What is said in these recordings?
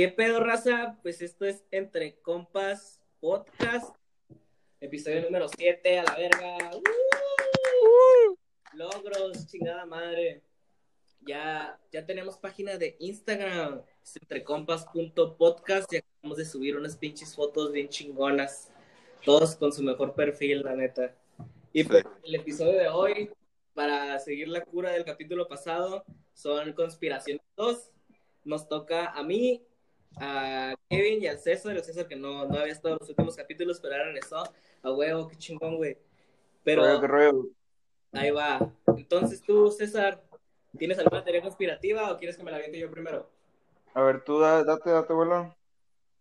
¿Qué pedo, raza? Pues esto es Entre Compas Podcast, episodio número 7, a la verga. ¡Uh! Logros, chingada madre. Ya, ya tenemos página de Instagram, es entrecompas.podcast y acabamos de subir unas pinches fotos bien chingonas, todos con su mejor perfil, la neta. Y pues, el episodio de hoy, para seguir la cura del capítulo pasado, son Conspiraciones 2. Nos toca a mí, a Kevin y al César, el César que no, no había estado en los últimos capítulos, pero ahora regresó. A huevo, qué chingón, güey. Pero ahí va. Entonces tú, César, ¿tienes alguna teoría conspirativa o quieres que me la aviente yo primero? A ver, tú da, date, date, vuelo.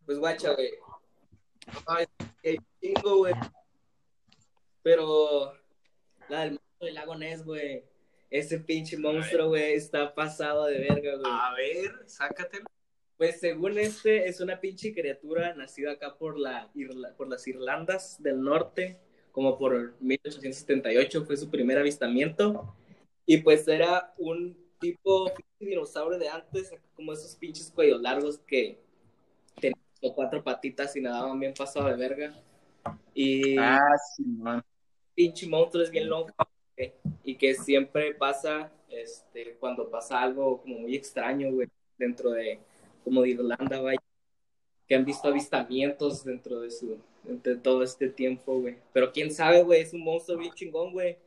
Pues guacha, güey. Ay, qué chingo, güey. Pero la del monstruo del lago Ness, güey. Ese pinche monstruo, güey, está pasado de verga, güey. A ver, sácatelo. Pues según este, es una pinche criatura nacida acá por, la Irla- por las Irlandas del Norte, como por 1878 fue su primer avistamiento. Y pues era un tipo dinosaurio de antes, como esos pinches cuellos largos que tenían como cuatro patitas y nadaban bien pasado de verga. Y Ah, sí, man. pinche monstruo es bien longo güey, y que siempre pasa este cuando pasa algo como muy extraño güey dentro de como de Irlanda vaya que han visto avistamientos dentro de su de todo este tiempo güey pero quién sabe güey es un monstruo bien chingón güey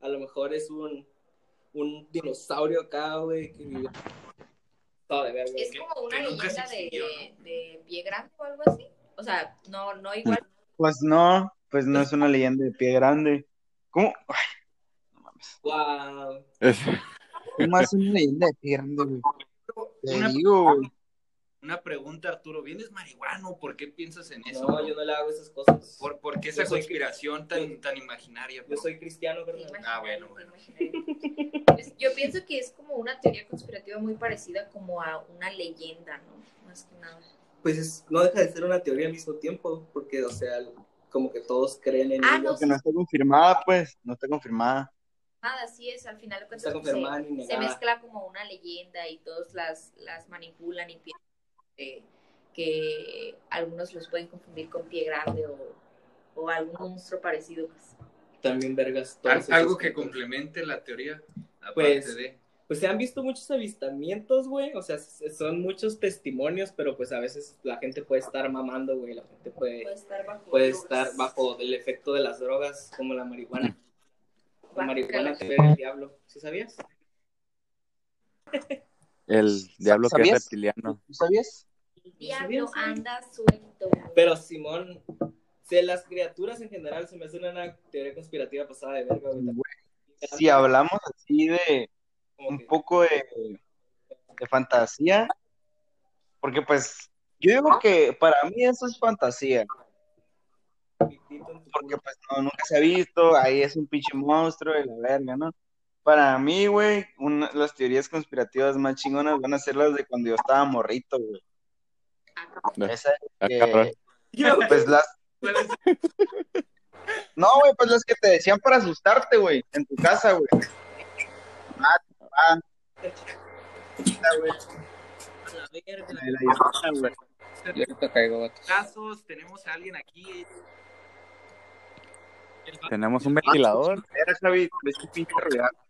a lo mejor es un un dinosaurio acá güey que vive todo de verga Es como una leyenda de, de pie grande o algo así. O sea, no, no igual. Pues no, pues no es una leyenda de pie grande. ¿Cómo? Ay, no mames. Guau. ¿Cómo es una leyenda de pie grande, güey? Te Una, digo, güey. Una pregunta, Arturo. ¿Vienes marihuano? ¿Por qué piensas en eso? no yo no le hago esas cosas ¿Por, por qué esa Yo soy- conspiración tan, tan imaginaria? yo soy cristiano ¿verdad? Ah, bueno, bueno. Pues yo pienso que es como una teoría conspirativa muy parecida como a una leyenda, ¿no? Más que nada. pues es- no deja de ser una teoría al mismo tiempo, porque, o sea, como que todos creen en Ah, ello. no, Que no está confirmada, pues. No está confirmada. Nada, así es, al final de cuentas está confirmada ni se, mezcla como una leyenda y todos las, las manipulan y piensan que, que algunos los pueden confundir con pie grande o, o algún monstruo parecido. Pues. También vergas. Todos esos algo que puntos. complemente la teoría. Aparte Pues, de. Pues se han visto muchos avistamientos, güey. O sea, son muchos testimonios, pero pues a veces la gente puede estar mamando, güey. La gente puede, Puede estar bajo. puede estar bajo el efecto de las drogas, como la marihuana. La marihuana te ve el diablo. ¿Sí sabías? El diablo que es reptiliano. ¿Tú sabías? El diablo anda suelto. Pero Simón, de las criaturas en general se me hace una teoría conspirativa pasada de verga. Si hablamos así de un que- poco de, de fantasía, porque pues yo digo que para mí eso es fantasía, porque pues no, nunca se ha visto, ahí es un pinche monstruo de la verga, ¿no? Para mí, güey, una- las teorías conspirativas más chingonas van a ser las de cuando yo estaba morrito, güey. Esa Ah, que, pues las, no, güey, pues las que te decían para asustarte, güey, en tu casa, güey. Ah, ah. Casos, tenemos a alguien aquí. Tenemos un ventilador. Era, Javi, pinche ruidazo.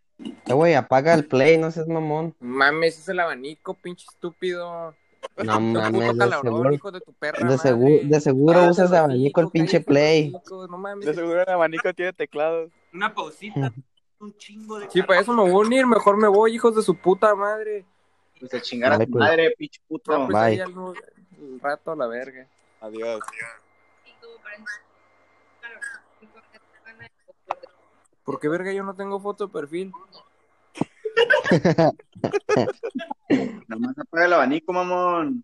Güey, apaga el play, no seas mamón. Mames, es el abanico, pinche estúpido. No mames, de seguro, hijo de tu perra. de seguro, de seguro Ah, usas de abanico el pinche play. hocico, No mames. De seguro el abanico tiene teclados. Una pausita. Un chingo de. Sí, para eso me voy a unir, mejor me voy, hijos de su puta madre. Pues a chingar a Ay, tu pues. madre, pinche puto. Ah, pues Bye. ahí al al rato a la verga. Adiós. ¿Por qué verga yo no tengo foto de perfil? Nomás apaga el abanico, mamón.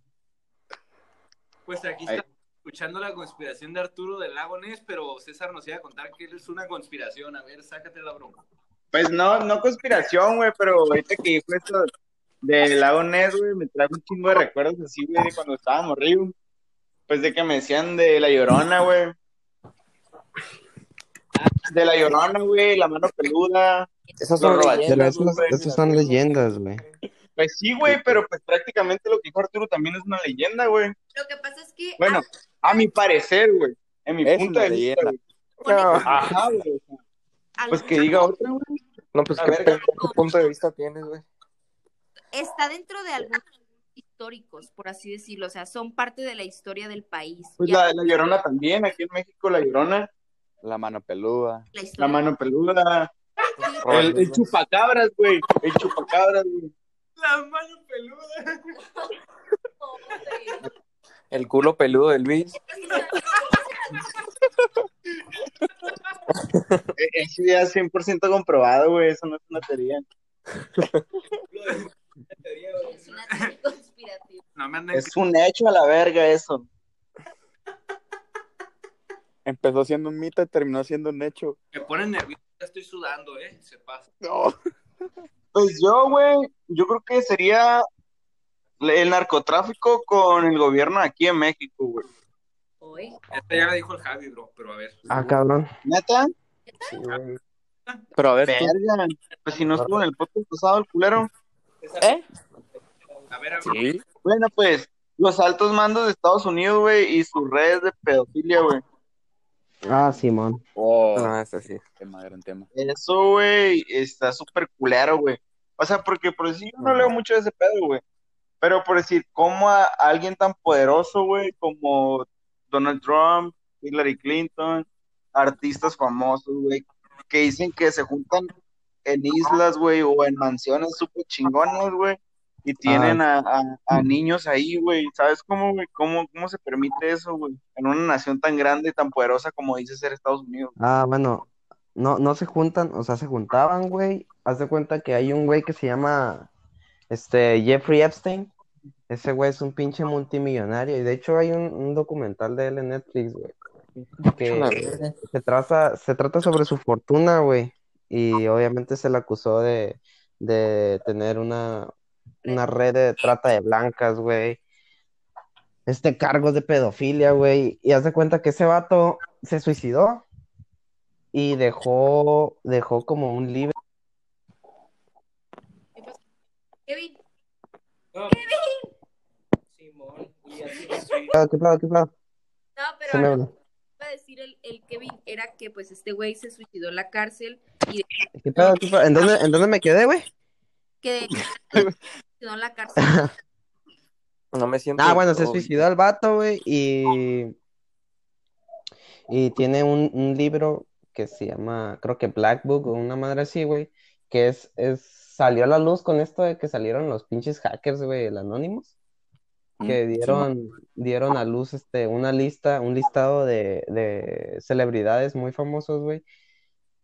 Pues aquí está escuchando la conspiración de Arturo del Lago Ness, pero César nos iba a contar que es una conspiración. A ver, sácate la broma. Pues no, no conspiración, güey, pero ahorita que dijo esto del lago Ness, güey, me trae un chingo de recuerdos así, güey, de cuando estábamos río. Pues de que me decían de la llorona, güey. De la llorona, güey, la mano peluda. Esas son leyendas, esos son leyendas, güey. Pues sí, güey, pero pues prácticamente lo que dijo Arturo también es una leyenda, güey. Lo que pasa es que Bueno, a mi parecer, güey. En mi Es punto una de vista, leyenda. güey. No, Ajá, güey. Pues que diga otra, güey. no, pues A qué ver, pendejo punto de vista tienes, güey. está dentro de algunos históricos, por así decirlo, o sea, son parte de la historia del país. Pues la, la Llorona también, aquí en México, la Llorona, La mano peluda. la mano peluda, el, el chupacabras, güey, el chupacabras, güey. La mano peluda. El culo peludo de Luis. E- Eso ya es 100% comprobado, güey, eso no es una teoría. Es una teoría conspirativa. No me anden Es un hecho a la verga eso. Empezó siendo un mito y terminó siendo un hecho. me ponen nervioso, ya estoy sudando, eh. Se pasa. No. Pues yo, güey, yo creo que sería el narcotráfico con el gobierno aquí en México, güey. Hoy. Esta ya la dijo el Javi, bro, pero a ver. Ah, cabrón. ¿Neta? Sí, güey. Pero a ver, tú- Verga. Pues si no estuvo en el podcast pasado el culero. ¿Eh? A ver, a ver. Sí. Bueno, pues, los altos mandos de Estados Unidos, güey, y sus redes de pedofilia, güey. Ah, Simón. Oh, No, eso sí. tema, gran tema. Eso, güey, está súper culero, güey. O sea, porque por decir, yo no leo mucho de ese pedo, güey. Pero por decir, como a alguien tan poderoso, güey, como Donald Trump, Hillary Clinton, artistas famosos, güey, que dicen que se juntan en islas, güey, o en mansiones súper chingonas, güey, y tienen a, a- a niños ahí, güey. ¿Sabes cómo, güey? ¿Cómo, ¿Cómo se permite eso, güey? En una nación tan grande y tan poderosa como dice ser Estados Unidos. Ah, bueno, no, no se juntan, o sea, se juntaban, güey. Haz de cuenta que hay un güey que se llama este Jeffrey Epstein. Ese güey es un pinche multimillonario. Y de hecho hay un, un documental de él en Netflix, güey. Que se trata, se trata sobre su fortuna, güey. Y obviamente se le acusó de, de tener una, una red de trata de blancas, güey. Este cargos de pedofilia, güey. Y haz de cuenta que ese vato se suicidó y dejó, dejó como un libro. Kevin, No. Simón, y así sí. Ah, ¿Qué pedo, qué pedo? no, pero iba a decir el, el Kevin era que pues este güey se suicidó en la cárcel y ¿Qué pedo, qué pedo? ¿En dónde, en dónde me quedé, güey? que se suicidó en la cárcel. No me siento. Ah, bueno, se suicidó el vato, güey, y, y tiene un, un libro que se llama, creo que Black Book o una madre así, güey, que es, es, salió a la luz con esto de que salieron los pinches hackers, güey, el Anonymous, que dieron, dieron a luz este, una lista, un listado de, de celebridades muy famosos, güey,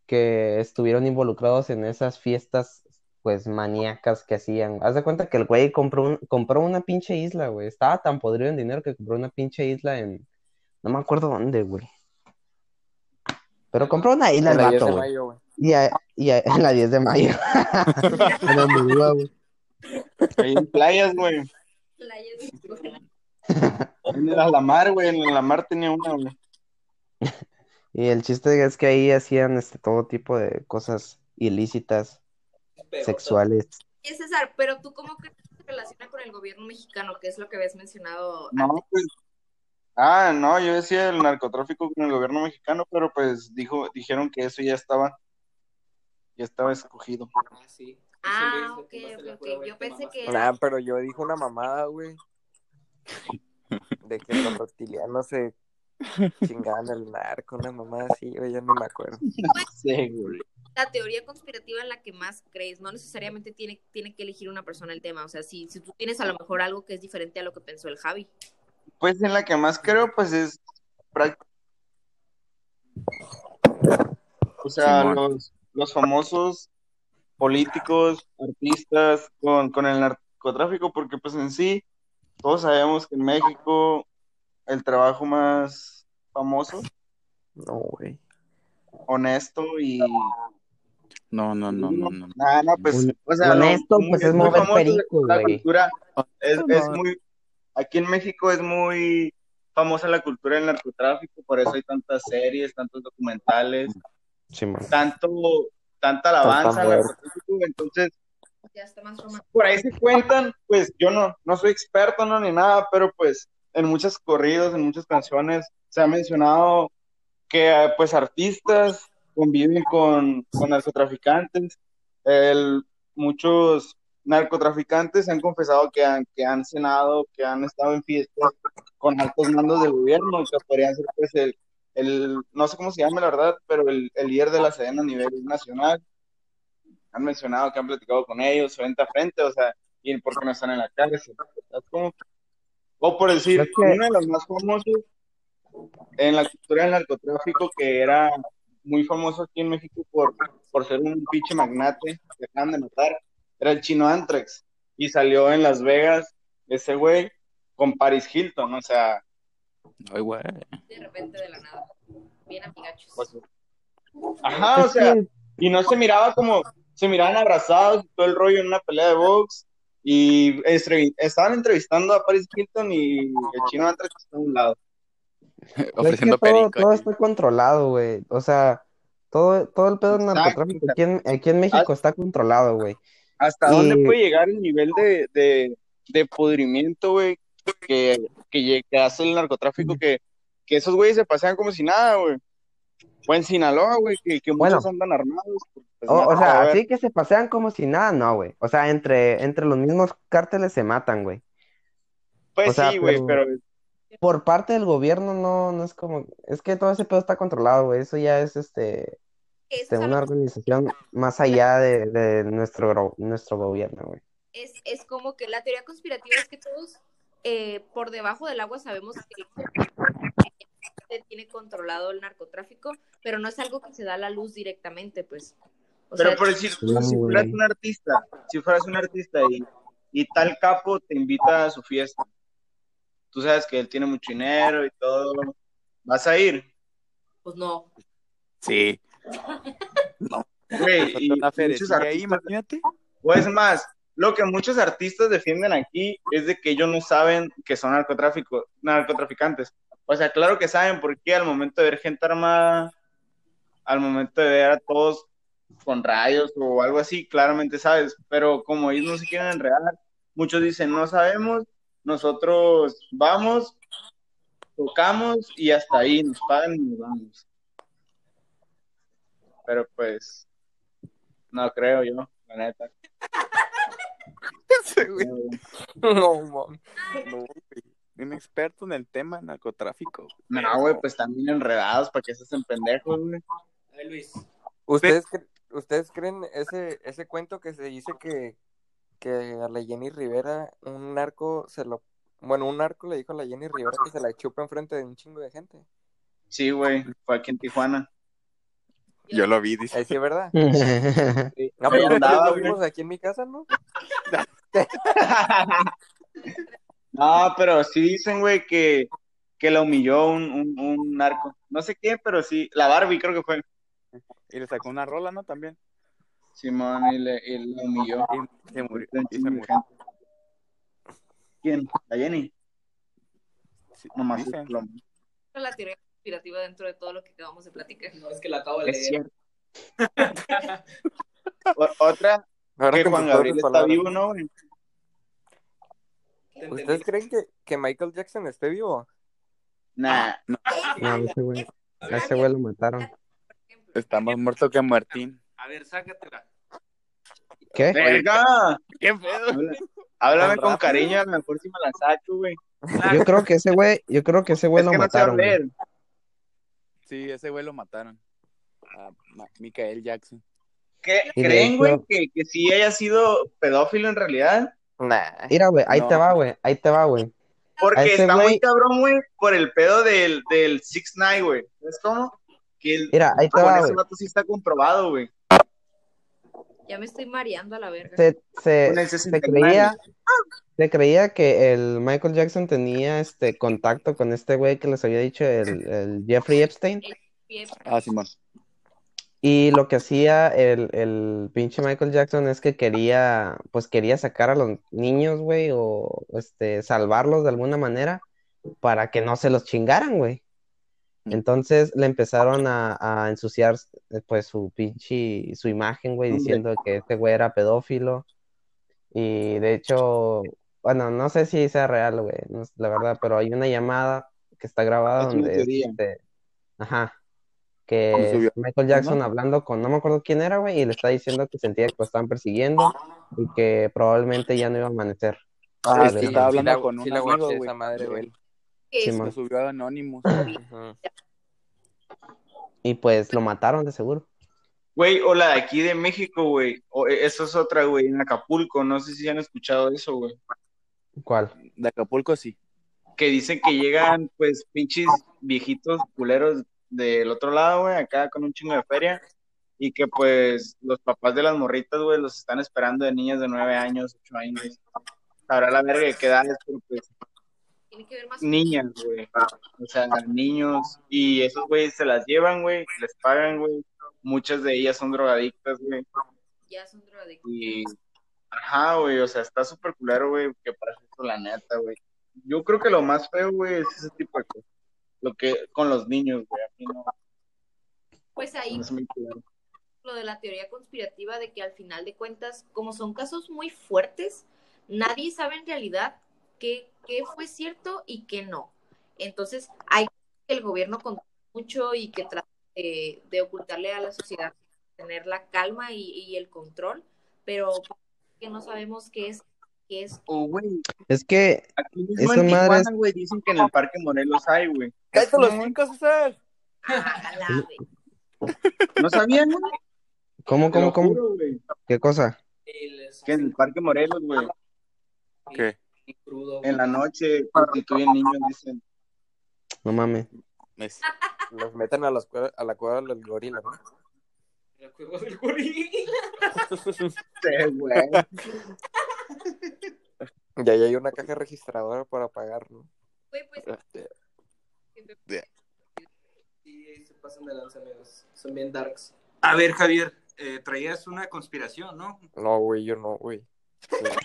que estuvieron involucrados en esas fiestas, pues, maníacas que hacían. Haz de cuenta que el güey compró, un- compró una pinche isla, güey. Estaba tan podrido en dinero que compró una pinche isla en... No me acuerdo dónde, güey. Pero compró una isla En el la 10 vato, de güey. mayo, güey. Y, a- y a- en la 10 de mayo. En güey. Playas, güey. Playa de Tijuana. En el Alamar, güey. En el Alamar tenía una, güey. Y el chiste es que ahí hacían este, todo tipo de cosas ilícitas, Pero, sexuales. Oye, César, pero tú cómo crees que se relaciona con el gobierno mexicano, que es lo que habías mencionado No, antes? pues. Ah, no, yo decía el narcotráfico con el gobierno mexicano, pero pues dijo, dijeron que eso ya estaba, ya estaba escogido. Ah, sí. Ah, ok, ok, ok. Yo pensé que. Nah, pero yo dije una mamada, güey. De que los reptilianos se chingaban al narco, una mamada así, güey, ya no me acuerdo. Sí, güey. La teoría conspirativa en la que más crees. No necesariamente tiene, tiene que elegir una persona el tema. O sea, si, si tú tienes a lo mejor algo que es diferente a lo que pensó el Javi. Pues en la que más creo, pues es O sea, los, los famosos políticos, artistas con, con el narcotráfico, porque pues en sí, todos sabemos que en México el trabajo más famoso, No, güey. honesto y... No, no, no, no, no. Ah, no, pues, o sea, honesto, pues, es muy mover famoso perico, la cultura, es, No, es muy, aquí en México es muy famosa la cultura del narcotráfico, por eso hay tantas series, tantos documentales, Simón. tanto, tanta alabanza al narcotráfico, entonces, Ya está más romántico. por ahí se cuentan, pues yo no, no soy experto no ni nada, pero pues en muchos corridos, en muchas canciones se ha mencionado que pues artistas conviven con, con narcotraficantes. El- muchos narcotraficantes han confesado que han, que han cenado, que han estado en fiestas con altos mandos del gobierno, que podrían ser pues el, el no sé cómo se llama la verdad, pero el, el líder de la Sedena a nivel nacional han mencionado que han platicado con ellos frente a frente, o sea, y por qué no están en la cárcel. ¿Sabes cómo? O por decir, uno de los más famosos en la cultura del narcotráfico, que era muy famoso aquí en México por, por ser un pinche magnate que acaban de matar, era el chino Antrax. Y salió en Las Vegas ese güey con Paris Hilton, o sea, Ay, güey. De repente de la nada. Bien amigachos. pues, ajá, o sea, y no se miraba como, se miraban abrazados y todo el rollo en una pelea de box. Y estre- estaban entrevistando a Paris Hilton y el chino Antrax está a un lado. Ofreciendo es que todo, perico. todo aquí. está controlado, güey. O sea, todo, todo el pedo del narcotráfico aquí en, aquí en México está controlado, güey. ¿Hasta Y- dónde puede llegar el nivel de, de, de pudrimiento, güey, que, que, hace el narcotráfico? Que, que esos güeyes se pasean como si nada, güey. O en Sinaloa, güey, que, que Bueno. muchos andan armados. pues, O, o sea, así que se pasean como si nada, no, güey. O sea, entre, entre los mismos cárteles se matan, güey. Pues o sea, sí, güey, pero- pero Por parte del gobierno no, no es como, es que todo ese pedo está controlado, güey. Eso ya es este, Eso este, es, una algo- organización más allá de, de nuestro, nuestro gobierno, güey. es, es como que la teoría conspirativa es que todos eh, por debajo del agua sabemos que tiene controlado el narcotráfico, pero no es algo que se da a la luz directamente, pues. O Pero sea, por decir, si güey. fueras un artista, si fueras un artista y, y tal capo te invita a su fiesta, tú sabes que él tiene mucho dinero y todo, ¿vas a ir? pues no. Sí. Güey, y Una muchos ferecilla ahí, artistas, imagínate. o es más, lo que muchos artistas defienden aquí es de que ellos no saben que son narcotráfico, narcotraficantes. O sea, claro que saben porque al momento de ver gente armada, al momento de ver a todos con rayos o algo así, claramente sabes, pero como ellos no se quieren enredar, muchos dicen, no sabemos, nosotros vamos, tocamos y hasta ahí nos pagan y nos vamos. Pero pues, no creo yo, la neta. No, man. no, güey. Un experto en el tema narcotráfico. No, güey, pues bien enredados para que se hacen pendejos, güey. Ay, Luis. ¿Ustedes, cre- ¿Ustedes creen ese, ese cuento que se dice que, que a la Jenny Rivera un narco se lo... Bueno, un narco le dijo a la Jenny Rivera que se la chupa enfrente de un chingo de gente. Sí, güey, fue aquí en Tijuana. Yo lo vi, dice. Ahí sí es verdad. Sí, No, pero andaba, lo vimos aquí en mi casa, ¿no? No, pero sí dicen, güey, que, que la humilló un, un, un narco. No sé qué, pero sí, la Barbie creo que fue. Y le sacó una rola, ¿no? También. Simón, y, le, y la humilló. Y se murió. Y se murió. ¿Quién? ¿La Jenny? Sí, Nomás dicen. La teoría conspirativa dentro de todo lo que acabamos de platicar. No, es que la acabo de Es leer. otra, Ahora que Juan Gabriel está palabras. vivo, ¿no? ¿Ustedes creen que, que Michael Jackson esté vivo? Nah, No, ese güey, a ese güey lo mataron. Está más muerto que Martín. A ver, sácatela. ¿Qué? ¡Verga! ¿Qué pedo? Habla- Háblame con rápido. cariño, a lo mejor si me la saco, güey. Yo creo que ese güey, yo creo que ese güey Es lo que no sé mataron. leer. Sí, ese güey lo mataron. A Michael Jackson. ¿Qué- ¿Creen, güey, que, que sí haya sido pedófilo en realidad? Nah. Mira, güey, ahí No. te va, güey, ahí te va, güey. Porque está muy cabrón, güey, por el pedo del, del 6 9 güey. ¿Sabes cómo? Que el, Mira, ahí te con va, ese güey. sí está comprobado, güey. Ya me estoy mareando a la verga. Se, se, Con el se 69. creía, se creía que el Michael Jackson tenía este contacto con este güey que les había dicho, el, el Jeffrey Epstein. Ah, Simón. Y lo que hacía el, el pinche Michael Jackson es que quería, pues quería sacar a los niños, güey, o este, salvarlos de alguna manera para que no se los chingaran, güey. Entonces le empezaron a, a ensuciar, eh, pues, su pinche, su imagen, güey, diciendo que este güey era pedófilo, Y de hecho, bueno, no sé si sea real, güey, no es la verdad, pero hay una llamada que está grabada Es donde este, ajá, que Michael Jackson hablando con, no me acuerdo quién era, güey, y le está diciendo que sentía que lo estaban persiguiendo y que probablemente ya no iba a amanecer. Ah, es que sí, estaba sí hablando la- con sí un amigo, güey, esa madre, güey. Que Simón. Lo subió a Anonymous. Y pues lo mataron de seguro. Güey, o la de aquí de México, güey. Eh, eso es otra, güey, en Acapulco. No sé si han escuchado eso, güey. ¿Cuál? De Acapulco sí. Que dicen que llegan, pues, pinches viejitos culeros del otro lado, güey, acá con un chingo de feria. Y que, pues, los papás de las morritas, güey, los están esperando de niñas de nueve años, ocho años. Sabrá la verga de qué edades, pero pues, tiene que ver más niñas, güey. O sea, niños. Y esos güeyes se las llevan, güey, les pagan, güey. Muchas de ellas son drogadictas, güey. ya son drogadictos. Y, ajá, güey, o sea, está súper culero, güey, que pasa esto, la neta, güey. Yo creo que lo más feo, güey, es ese tipo de cosas. Lo que, con los niños, güey, a mí no, Pues ahí no es muy culero. lo de la teoría conspirativa de que al final de cuentas, como son casos muy fuertes, nadie sabe en realidad qué, qué fue cierto y qué no. Entonces, hay que el gobierno controla mucho y que trata de, de ocultarle a la sociedad tener la calma y, y el control, pero que no sabemos qué es, qué es. O, güey, Es que aquí mismo Esa en madre Tijuana, es- güey, dicen que en el Parque Morelos hay, güey. ¡Cállate los cinco, César! Ah, ¿No sabían, güey? ¿Cómo, cómo, cómo? juro. ¿Qué cosa? El Que en el Parque Morelos, güey, ¿Qué? Crudo. en la noche prostituyen niños, dicen. No mames. Es- Los meten a, las cueva- a la cueva del gorila, ¿no? El juego del gorila. Sí, güey. Y ahí hay una caja registradora para pagar, ¿no? Güey, pues, Sí, se pasan de lanza, amigos. Son bien darks. A ver, Javier, eh, traías una conspiración, ¿no? No, güey, yo no, güey. Sí,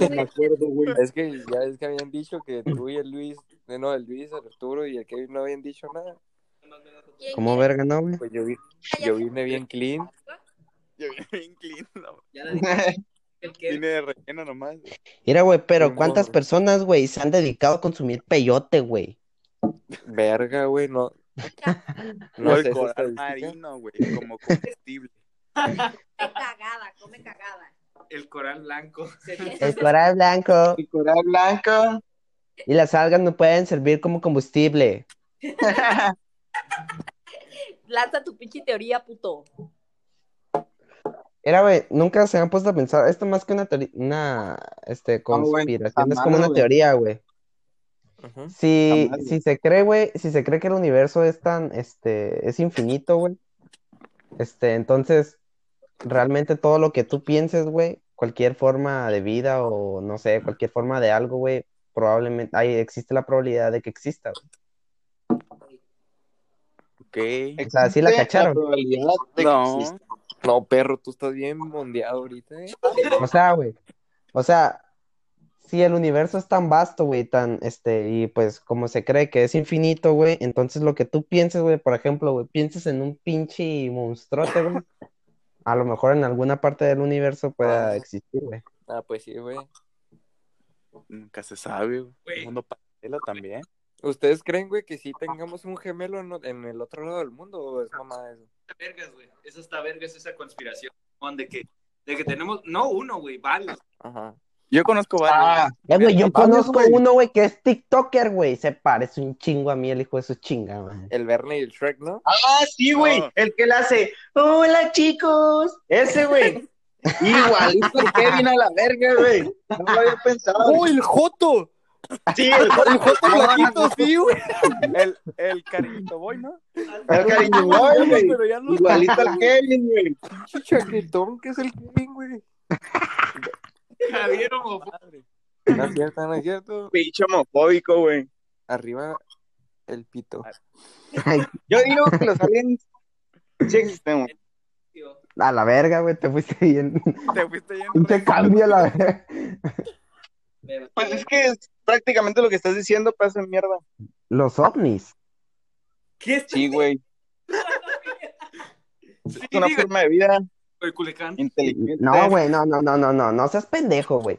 No me acuerdo, güey. Es que ya es que habían dicho que tú y el Luis, eh, no, el Luis, el Arturo y el Kevin no habían dicho nada. ¿quién ¿Cómo verga, no, güey? Pues yo, vi, yo vine bien clean. Yo vine bien clean, no. Ya la dije. El que Vine de relleno nomás. Mira, güey, pero ¿cuántas personas, güey, se han dedicado a consumir peyote, güey? Verga, güey, no. No, No el coral marino, güey, como combustible. Come cagada, come cagada. El coral blanco. El coral blanco El coral blanco. y las algas no pueden servir como combustible. Lanza tu pinche teoría, puto. Era, güey, nunca se han puesto a pensar, esto más que una teoría, una, este, güey, conspiración, es como una teoría, güey. Si, si se cree, güey, si se cree que el universo es tan, este, es infinito, güey, este, entonces, realmente todo lo que tú pienses, güey, cualquier forma de vida o, no sé, cualquier forma de algo, güey, probablemente, ahí existe la probabilidad de que exista, güey. Ok. O sea, sí la cacharon. probabilidad de que No, exista. No, perro, tú estás bien mondeado ahorita, ¿eh? O sea, güey, o sea, si el universo es tan vasto, güey, tan, este, y pues como se cree que es infinito, güey, entonces lo que tú pienses, güey, por ejemplo, güey, pienses en un pinche monstruote, güey, a lo mejor en alguna parte del universo pueda Ah. existir, güey. Ah, pues sí, güey. nunca se sabe, güey. Mundo paralelo también. ¿Ustedes creen, güey, que sí tengamos un gemelo en, en el otro lado del mundo o es mamá eso? Vergas, güey. Eso está vergas, esa conspiración. De que, de que tenemos, no uno, güey, varios. Ajá. Yo conozco varios. Ah, güey, yo conozco uno, güey, que es TikToker, güey, se parece un chingo a mí, el hijo de su chinga, güey. El Verne y el Shrek, ¿no? ah, sí, güey. No. El que le hace, hola chicos. Ese, güey. Igualito el Kevin a la verga, güey. No lo había pensado. ¡Oh, el Joto! Sí, el El Joto Blanquito, sí, güey. El, el cariñito boy, ¿no? El cariño boy, güey. Pero ya no Igualito al Kevin, güey. chaquetón que es el Kevin, güey. Javier homofóbico. No es cierto, no es cierto. Pinche homofóbico, güey. Arriba el pito. Yo digo que los aliens sí existen, güey. a la verga, güey, te fuiste bien. Te fuiste bien. Te cambia la verga. Pues es que es prácticamente lo que estás diciendo, pasa en mierda. Los ovnis. ¿Qué es? Sí, güey. Es una forma de vida. De. No, güey, no, no, no, no, no, no seas pendejo, güey.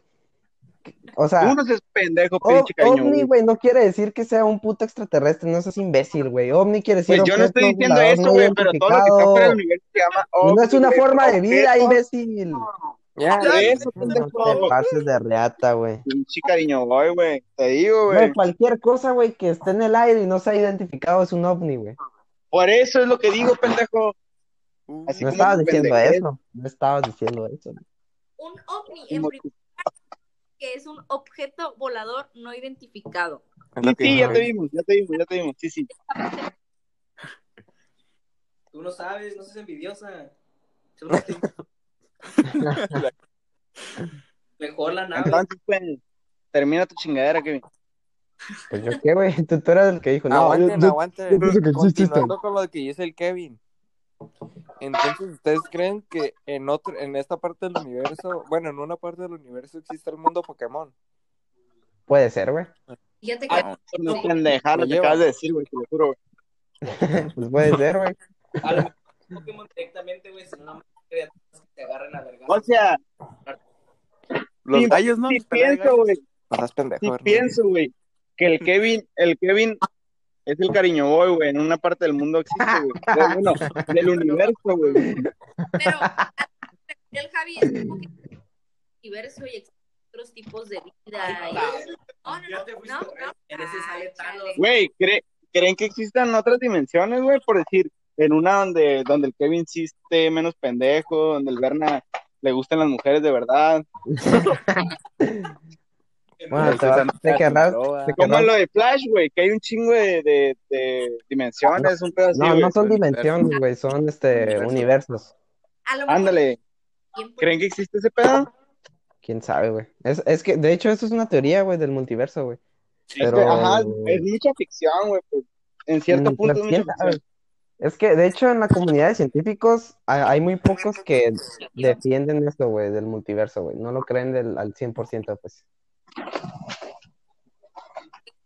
O sea, Tú no seas pendejo, o- pinche cariño. ovni, güey. no quiere decir que sea un puto extraterrestre, no seas imbécil, güey. Ovni quiere decir Pues yo no estoy diciendo eso, güey, pero todo lo que está fuera del universo se llama Y no ovni, es una forma de vida, objeto. imbécil. Ya, eso, No pendejo. te pases de reata, güey. Pinche cariño, güey. Te digo, güey. cualquier cosa, güey, que esté en el aire y no se ha identificado es un ovni, güey. Por eso es lo que digo, pendejo. Uh, Así No estabas diciendo eso. No estabas diciendo eso. Un ovni, en Como primer lugar, que es un objeto volador no identificado. Sí, sí, ya te vimos, ya te vimos, ya te vimos. Sí, sí. Tú no sabes, no seas envidiosa. Mejor la nave. Entonces, pues, termina tu chingadera, Kevin. Pues yo qué, güey. Tú, tú eras el que dijo, no, aguanten, yo- yo- aguanten. Continuando con lo que dice el Kevin. Entonces, ¿ustedes creen que en otro, en esta parte del universo, bueno, en una parte del universo existe el mundo Pokémon? Puede ser, güey. Fíjate que Ah, lo Sí. pendejada Lo que acabas de decir, güey, te lo juro, güey. Pues puede ser, güey. A lo mejor Pokémon directamente, güey, sin una criaturas que se agarren a vergas. O sea, Los Sí, gallos, ¿no? sí pelea de pienso, güey, No seas pendejo, sí pienso, güey, que el Kevin, el Kevin es el cariño boy, güey, en una parte del mundo existe, güey. Bueno, del universo, güey. Pero el Javi es como que universo y existen otros tipos de vida. No, no, no, no, güey. ¿cree- ¿creen que existan otras dimensiones, güey? Por decir, en una donde, donde el Kevin sí esté menos pendejo, donde el Berna le gustan las mujeres de verdad. Bueno, te, Esa vas- te querrás, Loba. te Como querrás- lo de Flash, güey, que hay un chingo de, de, de dimensiones, un pedo así, No, no son dimensiones, güey, son este Universo. universos. Ándale, ¿creen que existe ese pedo? Quién sabe, güey. Es, es que, de hecho, eso es una teoría, güey, del multiverso, güey. Es Pero- que, ajá, es mucha ficción, güey. pues, en cierto Mm, punto pues, es mucha ficción. Es que, de hecho, en la comunidad de científicos hay, hay muy pocos que defienden esto, güey, del multiverso, güey. No lo creen del, al 100%, pues.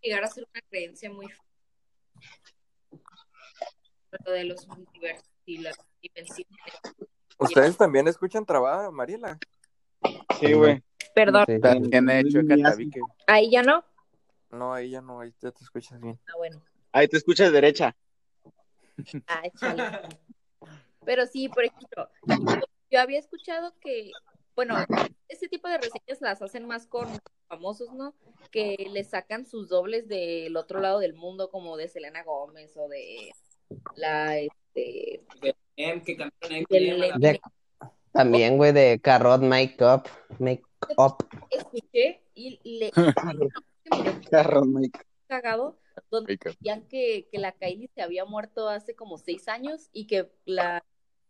Llegar a ser una creencia muy lo de los multiversos y las dimensiones. ¿Ustedes también escuchan trabada, Mariela? Sí, güey. Perdón, Sí, Ta- sí. Tiene hecho Catavique. ahí ya no. No, ahí ya no, ahí ya te escuchas bien. Ah, bueno. Ahí te escuchas derecha. Ah, chale. Pero sí, por ejemplo, yo, yo había escuchado que, bueno, este tipo de reseñas las hacen más con famosos, ¿no? Que le sacan sus dobles del otro lado del mundo, como de Selena Gómez o de la, este, que con Em, De- también, güey, de Carrot Make Up. Make Up. escuché y le que me dio Carro, Mike. cagado donde Make decían que, que la Kylie se había muerto hace como seis años y que la,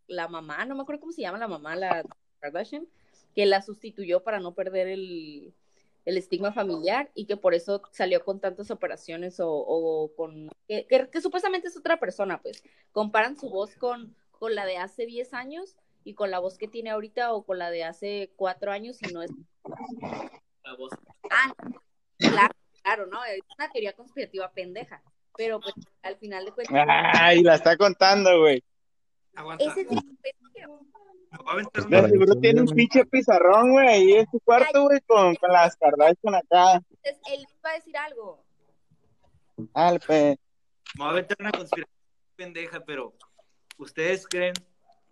la mamá, no me acuerdo cómo se llama la mamá, la Kardashian, que la sustituyó para no perder el, el estigma familiar y que por eso salió con tantas operaciones o, o con... Que, que- que supuestamente es otra persona, pues. Comparan su voz con, con la de hace 10 años y con la voz que tiene ahorita o con la de hace cuatro años y no es la voz. Ah, claro, claro, ¿no? Es una teoría conspirativa pendeja. Pero pues al final de cuentas, Ay, la está contando, güey. Aguanta. ese tipo de- Seguro tiene un pinche pizarrón, güey, ahí en su cuarto, güey, con, con las Kardashian acá. entonces, él va a decir algo. Alpe. Me voy a aventar una conspiración pendeja, pero ¿ustedes creen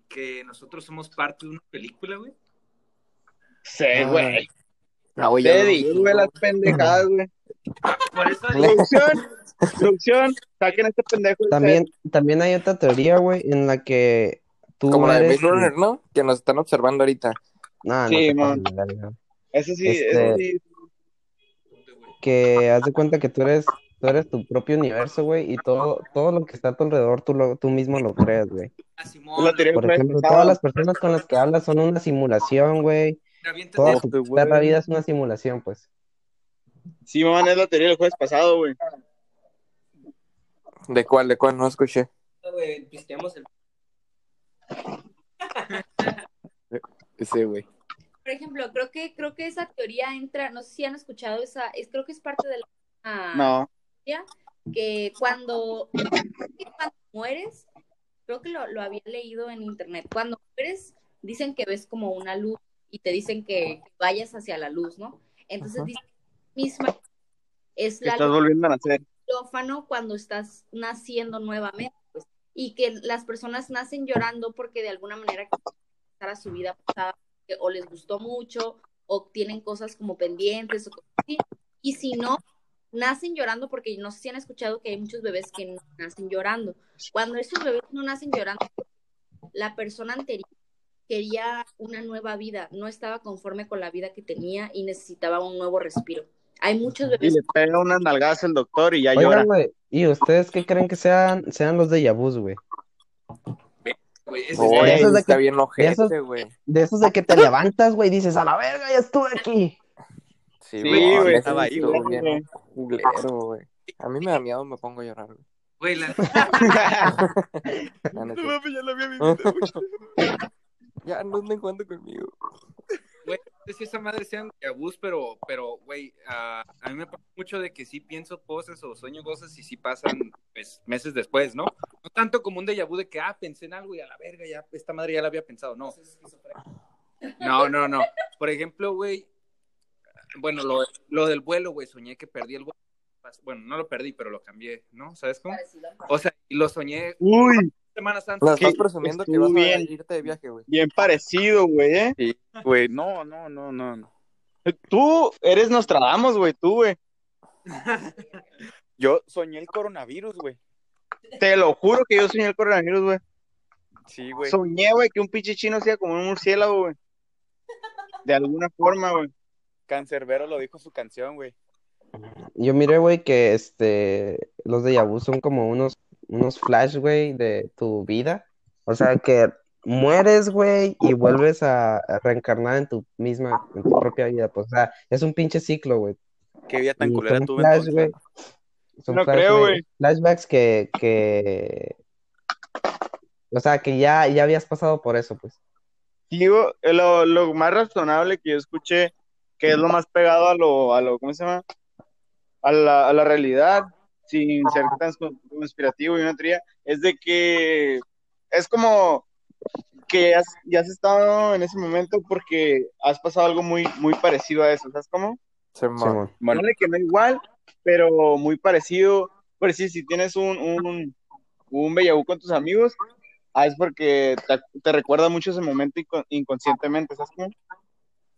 que nosotros somos parte de una película, güey? Sí, güey. No, güey, ya Te güey, las pendejadas, güey. Por eso Producción, producción, saquen a este pendejo. También, también hay otra teoría, güey, en la que tú Como la de. Maze Runner, ¿no? Que nos están observando ahorita. No, no Sí, man. pases verga. set. Eso sí, Este- eso sí. que haz de cuenta que tú eres, tú eres tu propio universo, güey, y todo, todo lo que está a tu alrededor tú, lo, tú mismo lo creas, güey. la Por ejemplo, todas las personas con las que hablas son una simulación, güey. Toda tu web. vida es una simulación, pues. Sí, man, es la teoría del jueves pasado, güey. ¿De cuál? ¿De cuál? No escuché. güey, pisteamos el... Ese, güey. Por ejemplo, creo que, creo que esa teoría entra, no sé si han escuchado esa, es, creo que es parte de la No. teoría, que cuando, mueres, creo que lo, lo había leído en internet, cuando mueres, dicen que ves como una luz y te dicen que vayas hacia la luz, ¿no? Entonces dice misma es la estás luz volviendo a nacer. cuando estás naciendo nuevamente, y que las personas nacen llorando porque de alguna manera a su vida pasada o les gustó mucho o tienen cosas como pendientes o así. Y si no, nacen llorando porque no sé si han escuchado que hay muchos bebés que nacen llorando. Cuando esos bebés no nacen llorando, la persona anterior quería una nueva vida, no estaba conforme con la vida que tenía y necesitaba un nuevo respiro. Hay muchos Y bebés le pega unas nalgadas el doctor y ya Oigan, llora. ¿y ustedes qué creen que sean, sean los de Yabús, güey? Güey, ese- Güey, eso es de está que- bien esos- ojete, güey. De esos de que te levantas, güey, y dices, a la verga, ya estuve aquí. Sí, Sí, güey. estaba ahí, güey. bien culero, güey. A mí me da miedo, me pongo a llorar, güey. güey, la La neta. No mames, ya lo había vivido mucho. Ya no anden jugando conmigo. Güey, no sé si esa madre sean abus, pero, pero, güey, ah, a mí me pasa mucho de que sí pienso cosas o sueño cosas y sí pasan, pues, meses después, ¿no? No tanto como un déjà vu de que, ah, pensé en algo y a la verga, ya, esta madre ya la había pensado, no. No, no, no. Por ejemplo, güey, bueno, lo, lo del vuelo, güey, soñé que perdí el vuelo. Bueno, no lo perdí, pero lo cambié, ¿no? ¿Sabes cómo? O sea, y lo soñé Uy, semanas antes. Nos estás presumiendo que vas a irte de viaje, güey. bien parecido, güey, ¿eh? Sí, güey, no, no, no, no, no. Tú eres Nostradamus, güey, tú, güey. Yo soñé el coronavirus, güey. Te lo juro que yo soñé el coronavirus, güey. Sí, güey. Soñé, güey, que un pinche chino sea como un murciélago, güey. De alguna forma, güey. Cancerbero lo dijo en su canción, güey. Yo miré, güey, que este, los de Yabú son como unos, unos flash, güey, de tu vida. O sea, que mueres, güey, y vuelves a, a reencarnar en tu misma, en tu propia vida. Pues, o sea, es un pinche ciclo, güey. Qué vida tan Y culera son tuve flash, güey. Son No flash, creo, güey. Flashbacks que, que, o sea, que ya, ya habías pasado por eso, pues. Digo, lo, lo más razonable que yo escuché, que es lo más pegado a lo, a lo, ¿cómo se llama? A la, a la realidad, sin ser tan cons- conspirativo y una teoría, es de que es como que ya, has- ya has estado en ese momento porque has pasado algo muy, muy parecido a eso, ¿sabes cómo? Simón. Simón. Bueno, Ponle que no igual, pero muy parecido. Por decir, si tienes un, un, un vu con tus amigos, ah, es porque te, te recuerda mucho ese momento inco- inconscientemente, ¿sabes cómo?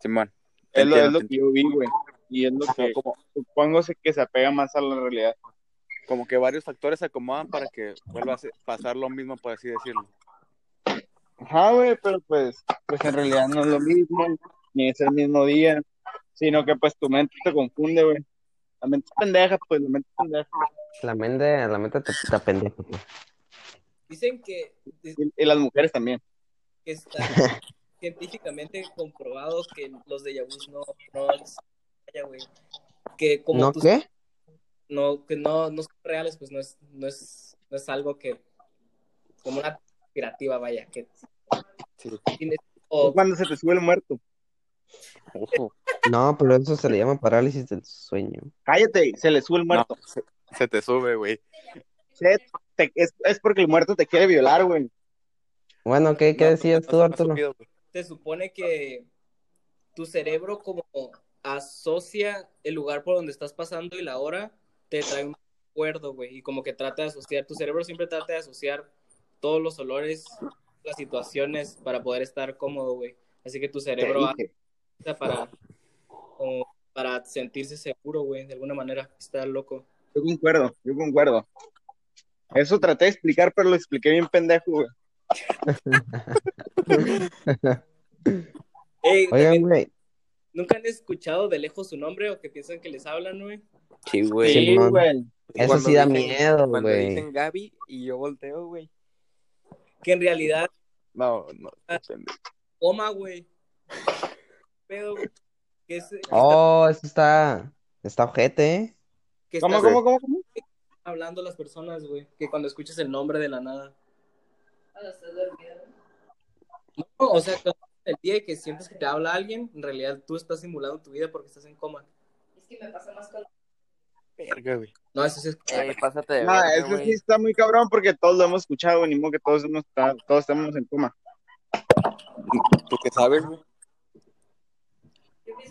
Simón. Es lo, es lo que yo vi, güey. Y es lo que supongo que se apega más a la realidad. Como que varios factores se acomodan para que vuelva a pasar lo mismo, por así decirlo. Ajá, güey, pero pues, pues en realidad no es lo mismo, ni es el mismo día, sino que pues tu mente te confunde, güey. La mente es pendeja, pues la mente es pendeja. La mente, la mente te, te pendejo, pues. Dicen que, Y, y las mujeres también. que está científicamente comprobado que los de vus no, no vaya, güey. Que como ¿No tú- qué? No, que no, no son reales, pues no es, no es, no es algo que, como una conspirativa, vaya, que Sí. tienes- O o cuando se te sube el muerto. Ojo. No, pero eso se le llama parálisis del sueño. Cállate, se le sube el No, muerto. se, se te sube, güey. Se- te- es, es porque el muerto te quiere violar, güey. Bueno, ¿qué, qué No, decías no tú, ha Arturo? subido, se supone que tu cerebro como asocia el lugar por donde estás pasando y la hora, te trae un recuerdo, güey, y como que trata de asociar, tu cerebro siempre trata de asociar todos los olores, las situaciones para poder estar cómodo, güey. Así que tu cerebro para, como para sentirse seguro, güey, de alguna manera. Está loco. Yo concuerdo, yo concuerdo. Eso traté de explicar, pero lo expliqué bien pendejo, güey. Ey, Oigan, güey, ¿nunca han escuchado de lejos su nombre o que piensan que les hablan, güey? Sí, güey. Sí, güey. eso Cuando sí da dicen- miedo, Cuando güey. dicen Gaby y yo volteo, güey. Que en realidad, No, no, coma, güey. Pedo, güey. Que, es, que está- Oh, eso está, está ojete, ¿eh? que ¿Cómo, estás cómo, cómo, cómo? hablando las personas, güey. Que cuando escuchas el nombre de la nada. No, o sea, cuando el día que sientes que te habla alguien, en realidad tú estás simulando tu vida porque estás en coma. Es que me pasa más con Verga, güey. No, eso sí es. Ey, pásate de verga, eso sí güey. está muy cabrón porque todos lo hemos escuchado, güey, ni modo que todos, hemos, todos estamos en coma. ¿Tú qué sabes, güey?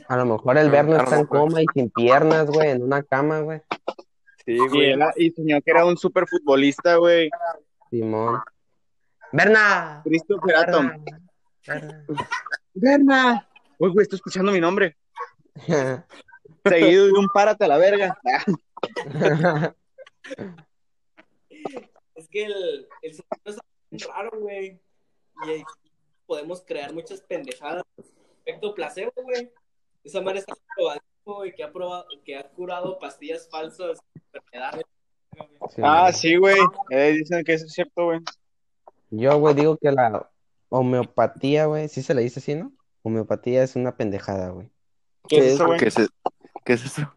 A lo mejor el lo está en coma y sin piernas, güey, en una cama, güey. Sí, Y, güey. era- y soñó que era un super futbolista, güey. Simón. ¡Berna! Christopher Atom. Berna. Berna. Uy, güey, estoy escuchando mi nombre. Seguido de un párate a la verga. Es que el, el es raro, güey. Y ahí podemos crear muchas pendejadas. Efecto placebo, güey. Esa madre está probadísimo, güey, que ha probado, que ha curado pastillas falsas, enfermedades. Ah, sí, güey. Eh, dicen que eso es cierto, güey. Yo, güey, digo que la homeopatía, güey, sí se le dice así, ¿no? Homeopatía es una pendejada, güey. ¿Qué es eso, güey? ¿Qué es, qué es eso?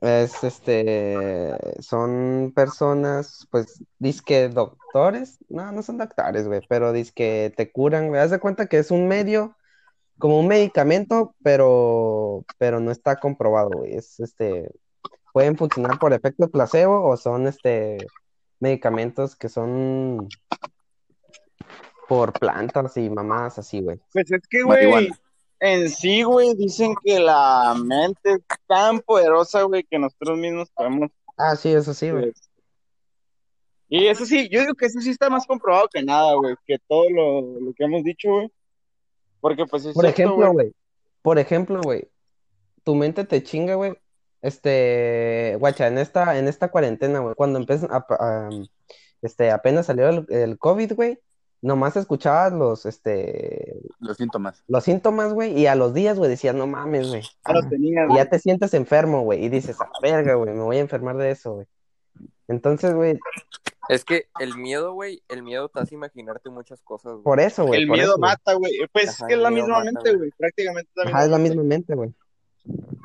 Es este, son personas, pues, disque doctores, no, no son doctores, güey, pero disque te curan, güey. Haz de cuenta que es un medio, como un medicamento, pero, pero no está comprobado, güey. Es este, pueden funcionar por efecto placebo o son este medicamentos que son por plantas y mamadas así, güey. Pues es que, güey, en sí, güey, dicen que la mente es tan poderosa, güey, que nosotros mismos podemos. Ah, sí, eso sí, güey. pues, Y eso sí, yo digo que eso sí está más comprobado que nada, güey, que todo lo, lo que hemos dicho, güey. Porque, pues, es Por cierto, ejemplo, güey. por ejemplo, güey, tu mente te chinga, güey. Este, guacha, en esta, en esta cuarentena, güey, cuando empezó, a- a- este, apenas salió el, el COVID, güey, nomás escuchabas los, este, Los síntomas. los síntomas, güey, y a los días, güey, decías, no mames, güey. Ya lo tenías, Y güey. ya te sientes enfermo, güey, y dices, a la verga, güey, me voy a enfermar de eso, güey. Entonces, güey, Es que el miedo, güey, el miedo te hace imaginarte muchas cosas, güey. por eso, güey, El por miedo eso, mata, güey. Pues es que es la misma mata, mente, güey. Prácticamente es la Ajá, es la misma mente, güey.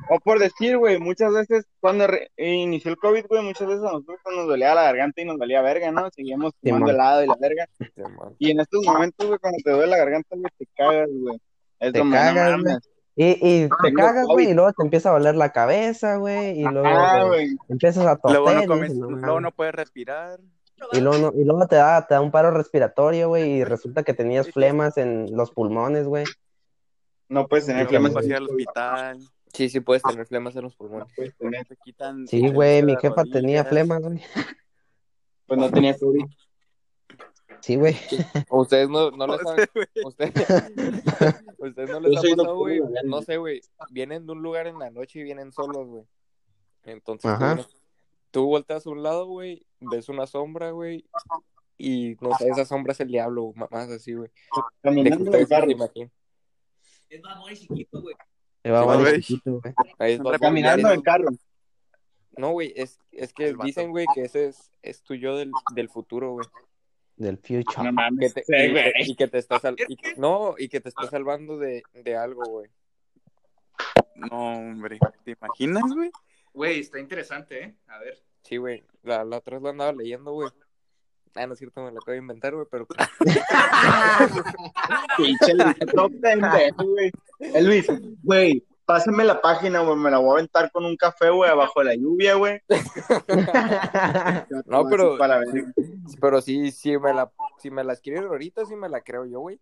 O por decir, güey, muchas veces cuando re- inició el COVID, güey, muchas veces a nosotros nos dolía la garganta y nos dolía verga, ¿no? Seguíamos tomando Simón. helado y la verga. Sí. Y en estos momentos, güey, cuando te duele la garganta, güey, te cagas, güey. Es Te como, cagas. Y, y te cagas, güey, y luego te empieza a doler la cabeza, güey, y luego Ah, empiezas a Luego toser, no comes, luego no puedes respirar. Y luego, no- y luego te da, te da un paro respiratorio, güey, y resulta que tenías flemas en los pulmones, güey. No puedes Y tener luego flemas. vas a ir al el hospital. Sí, sí puedes tener flemas en los pulmones. No puedes tener. Te quitan. Sí, güey, mi jefa tenía flemas, güey. Pues no tenía COVID. Sí, güey. Ustedes no, no les han... Ustedes, ustedes no les soy ha pasado, güey. No sé, güey. Vienen de un lugar en la noche y vienen solos, güey. Entonces, tú, Ajá. vienes- tú volteas a un lado, güey, ves una sombra, güey, y no sé, esa sombra es el diablo, más así, güey. Caminando en el imaginen. Es mamón chiquito, güey. Se va a Sí, valer güey. chiquito, güey. Ahí es donde- Caminando en el carro. No, güey, es, es que El dicen, güey, que ese es, es tu yo del, del futuro, güey. Del future. No Que te- Sí, y, güey. que- y que te está sal- y que- no, y que te está salvando de, de algo, güey. No, hombre. ¿Te imaginas, güey? Güey, está interesante, ¿eh? A ver. Sí, güey. La, la otra vez lo andaba leyendo, güey. Ah, no es cierto, me la acabo de inventar, güey, pero Pinche todo pendejo, güey. Luis, güey, pásame la página, güey. Me la voy a aventar con un café, güey, abajo de la lluvia, güey. No, pero- Para. Pero sí, sí me la, si me la escriben ahorita, sí me la creo yo, güey.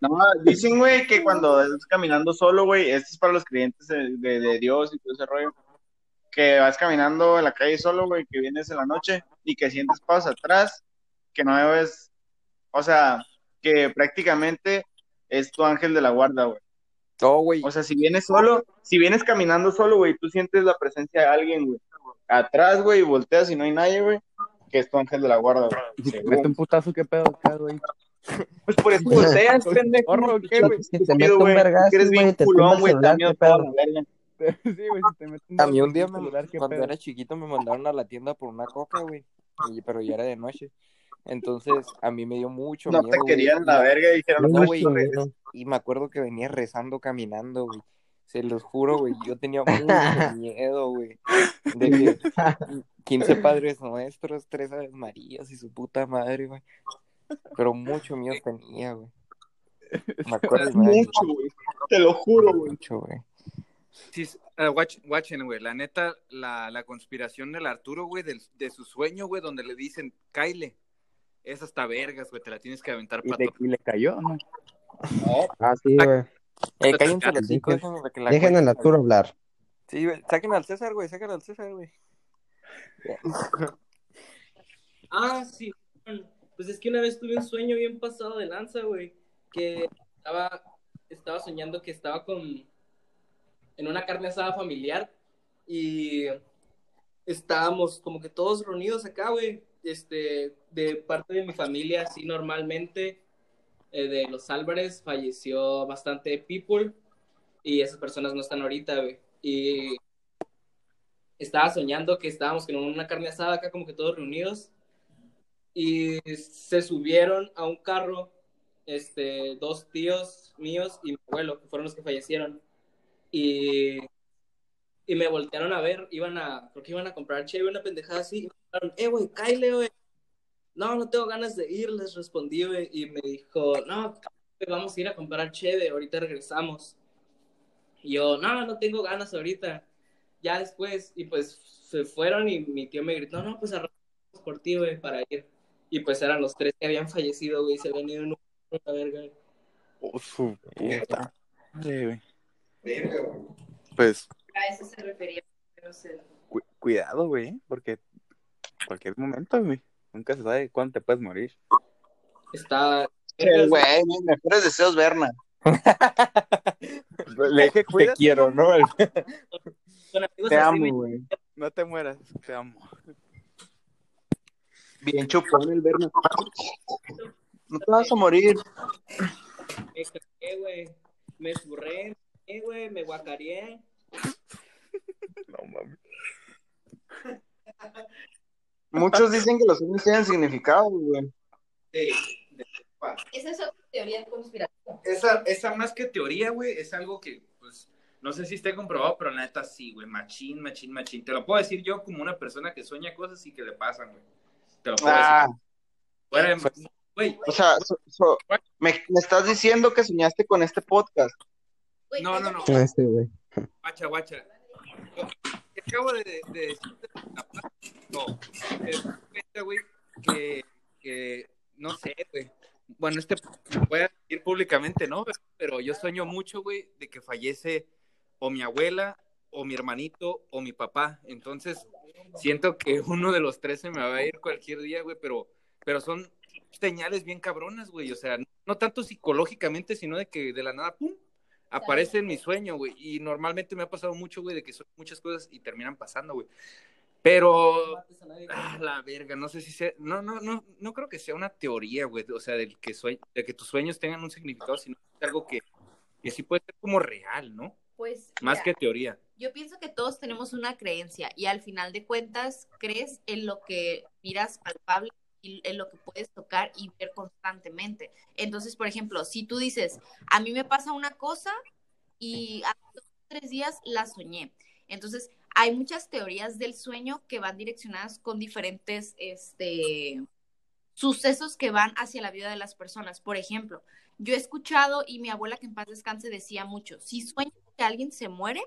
No, dicen, güey, que cuando estás caminando solo, güey, esto es para los creyentes de, de- de Dios y todo ese rollo, que vas caminando en la calle solo, güey, que vienes en la noche y que sientes pasos atrás, que no ves, o sea, que prácticamente es tu ángel de la guarda, güey. No, güey. O sea, si vienes solo, si vienes caminando solo, güey, tú sientes la presencia de alguien, güey. Atrás, güey, y volteas y no hay nadie, güey, que es tu ángel de la guarda, güey. Y te mete un putazo, ¿qué pedo acá, güey? Pues por eso volteas, pendejo. ¿qué, güey? Si te mete un vergazo, que güey, te culón, el güey, celular, también ¿qué toda pedo? Sí, güey, si te mete un A mí un día, me- celular, ¿qué cuando pedo? era chiquito, me mandaron a la tienda por una coca, güey. Pero ya era de noche. Entonces, a mí me dio mucho No miedo, te güey. querían la verga y dijeron, No, no, güey. Y me acuerdo que venía rezando caminando, güey. Se los juro, güey. Yo tenía mucho miedo, güey. De que 15 padres nuestros, tres aves marías y su puta madre, güey. Pero mucho miedo tenía, güey. Me acuerdo. Mucho, güey. Te lo juro, güey. Mucho, güey. Sí, eh, watch, watchen, güey. La neta, la, la conspiración del Arturo, güey, del- de su sueño, güey, donde le dicen, Kyle. es hasta vergas, güey, te la tienes que aventar Y para le, y le cayó, ¿no? Ah, sí, güey. Eh, cállense los déjenme que la Dejen al Arturo hablar. Sí, güey, saquen al César, güey, saquen al César, güey. Ah, sí. Pues es que una vez tuve un sueño bien pasado de lanza, güey. Que estaba, estaba soñando que estaba con. En una carne asada familiar. Y estábamos como que todos reunidos acá, güey. Este, de parte de mi familia, así normalmente. eh, de los Álvarez falleció bastante people. Y esas personas no están ahorita, güey. Y estaba soñando que estábamos en una carne asada acá, como que todos reunidos y se subieron a un carro este, dos tíos míos y mi abuelo, que fueron los que fallecieron. Y, y me voltearon a ver, iban a, creo que iban a comprar chévere, una pendejada así. Y me dijeron, eh, güey, cáile, güey. No, no tengo ganas de ir, les respondí, güey. Y me dijo, no, vamos a ir a comprar chévere, ahorita regresamos. Y yo, no, no tengo ganas ahorita. Ya después, y pues se fueron y mi tío me gritó, no, pues arrancamos por ti, güey, para ir. Y pues eran los tres que habían fallecido, güey, se habían ido en una verga. Oh, su puta. madre, güey. Pues, A eso se refería. No sé. cu- cuidado, güey, porque cualquier momento, güey. Nunca se sabe cuándo te puedes morir. Está. Güey, mis mejores deseos, Berna. Le dije, Te quiero, ¿no? Te así, amo, güey, güey. no te mueras, te amo. Bien chupón el Berna. No te vas a morir. Me cagué, güey. Me esburré, me, güey, me guacareé. No mames. Muchos dicen que los sueños tienen significado, güey. Sí. Esa es otra teoría conspirativa. Esa, esa más que teoría, güey, es algo que, pues, no sé si esté comprobado, pero la neta sí, güey, machín, machín, machín. Te lo puedo decir yo como una persona que sueña cosas y que le pasan, güey. Te lo puedo Ah, decir. Fuera de- Güey, o sea, so- so- me, me estás diciendo que soñaste con este podcast. No, no, no. Este, güey. guacha, guacha. Te acabo de, de decir no, güey, que, que, no sé, güey. Bueno, este voy a decir públicamente, ¿no? Pero yo sueño mucho, güey, de que fallece o mi abuela, o mi hermanito, o mi papá. Entonces, siento que uno de los tres se me va a ir cualquier día, güey, pero, pero son señales bien cabronas, güey. O sea, no tanto psicológicamente, sino de que de la nada, pum, aparece en mi sueño, güey. Y normalmente me ha pasado mucho, güey, de que son muchas cosas y terminan pasando, güey. Pero, ah, la verga, no sé si sea, no, no, no, no creo que sea una teoría, güey, o sea, del que, sue- de que tus sueños tengan un significado, sino es algo que, que sí puede ser como real, ¿no? Pues, Más que teoría. Yo pienso que todos tenemos una creencia y al final de cuentas crees en lo que miras palpable y en lo que puedes tocar y ver constantemente. Entonces, por ejemplo, si tú dices, a mí me pasa una cosa y hace dos o tres días la soñé. Entonces, hay muchas teorías del sueño que van direccionadas con diferentes este, sucesos que van hacia la vida de las personas. Por ejemplo, yo he escuchado y mi abuela que en paz descanse decía mucho, si sueñas que alguien se muere,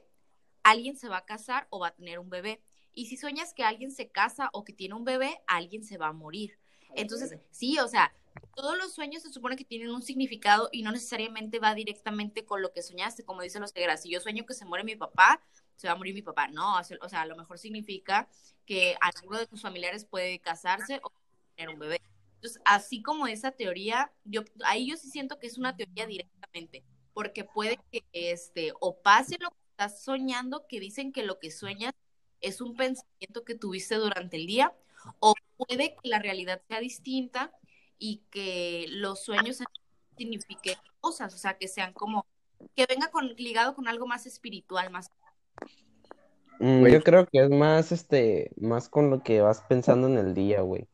alguien se va a casar o va a tener un bebé. Y si sueñas que alguien se casa o que tiene un bebé, alguien se va a morir. Entonces, sí, o sea, todos los sueños se supone que tienen un significado y no necesariamente va directamente con lo que soñaste, como dicen los tegras. Si yo sueño que se muere mi papá, se va a morir mi papá. No, o sea, o sea, a lo mejor significa que alguno de tus familiares puede casarse o tener un bebé. Entonces, así como esa teoría, yo ahí yo sí siento que es una teoría directamente, porque puede que este o pase lo que estás soñando, que dicen que lo que sueñas es un pensamiento que tuviste durante el día, o puede que la realidad sea distinta y que los sueños signifiquen cosas, o sea, que sean como que venga con, ligado con algo más espiritual, más Mm, Güey. yo creo que es más, este, más con lo que vas pensando en el día, güey.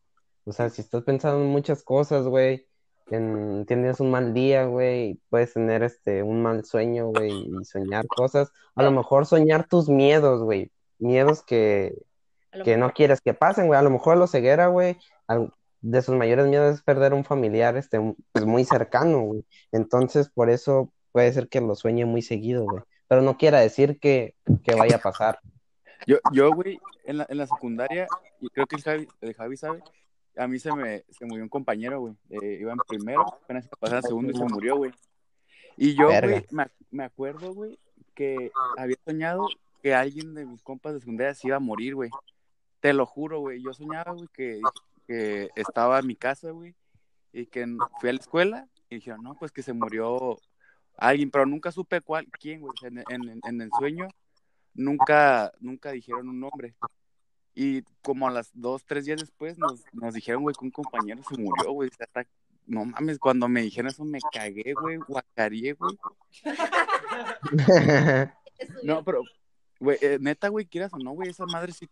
O sea, si estás pensando en muchas cosas, güey, en- tienes un mal día, güey, puedes tener, este, un mal sueño, güey, y soñar cosas. A lo mejor soñar tus miedos, güey, miedos que, que no quieres que pasen, güey. A lo mejor la ceguera, güey, de sus mayores miedos es perder un familiar, este, pues muy cercano, güey. Entonces, por eso puede ser que lo sueñe muy seguido, güey. Pero no quiera decir que, que vaya a pasar. Yo, yo, güey, en la, en la secundaria, y creo que el Javi, el Javi sabe, a mí se me se murió un compañero, güey. Eh, iba en primero, apenas iba a pasar a segundo y se murió, güey. Y yo, güey, me, me acuerdo, güey, que había soñado que alguien de mis compas de secundaria se iba a morir, güey. Te lo juro, güey. Yo soñaba, güey, que, que estaba en mi casa, güey, y que fui a la escuela y dijeron, no, pues que se murió alguien, pero nunca supe cuál, quién, güey. En, en- en el sueño nunca, nunca dijeron un nombre. Y como a las dos, tres días después nos, nos dijeron, güey, que un compañero se murió, güey. No mames, cuando me dijeron eso me cagué, güey, guacareé, güey. No, pero, güey, eh, neta, güey, quieras o no, güey, esa madre sí.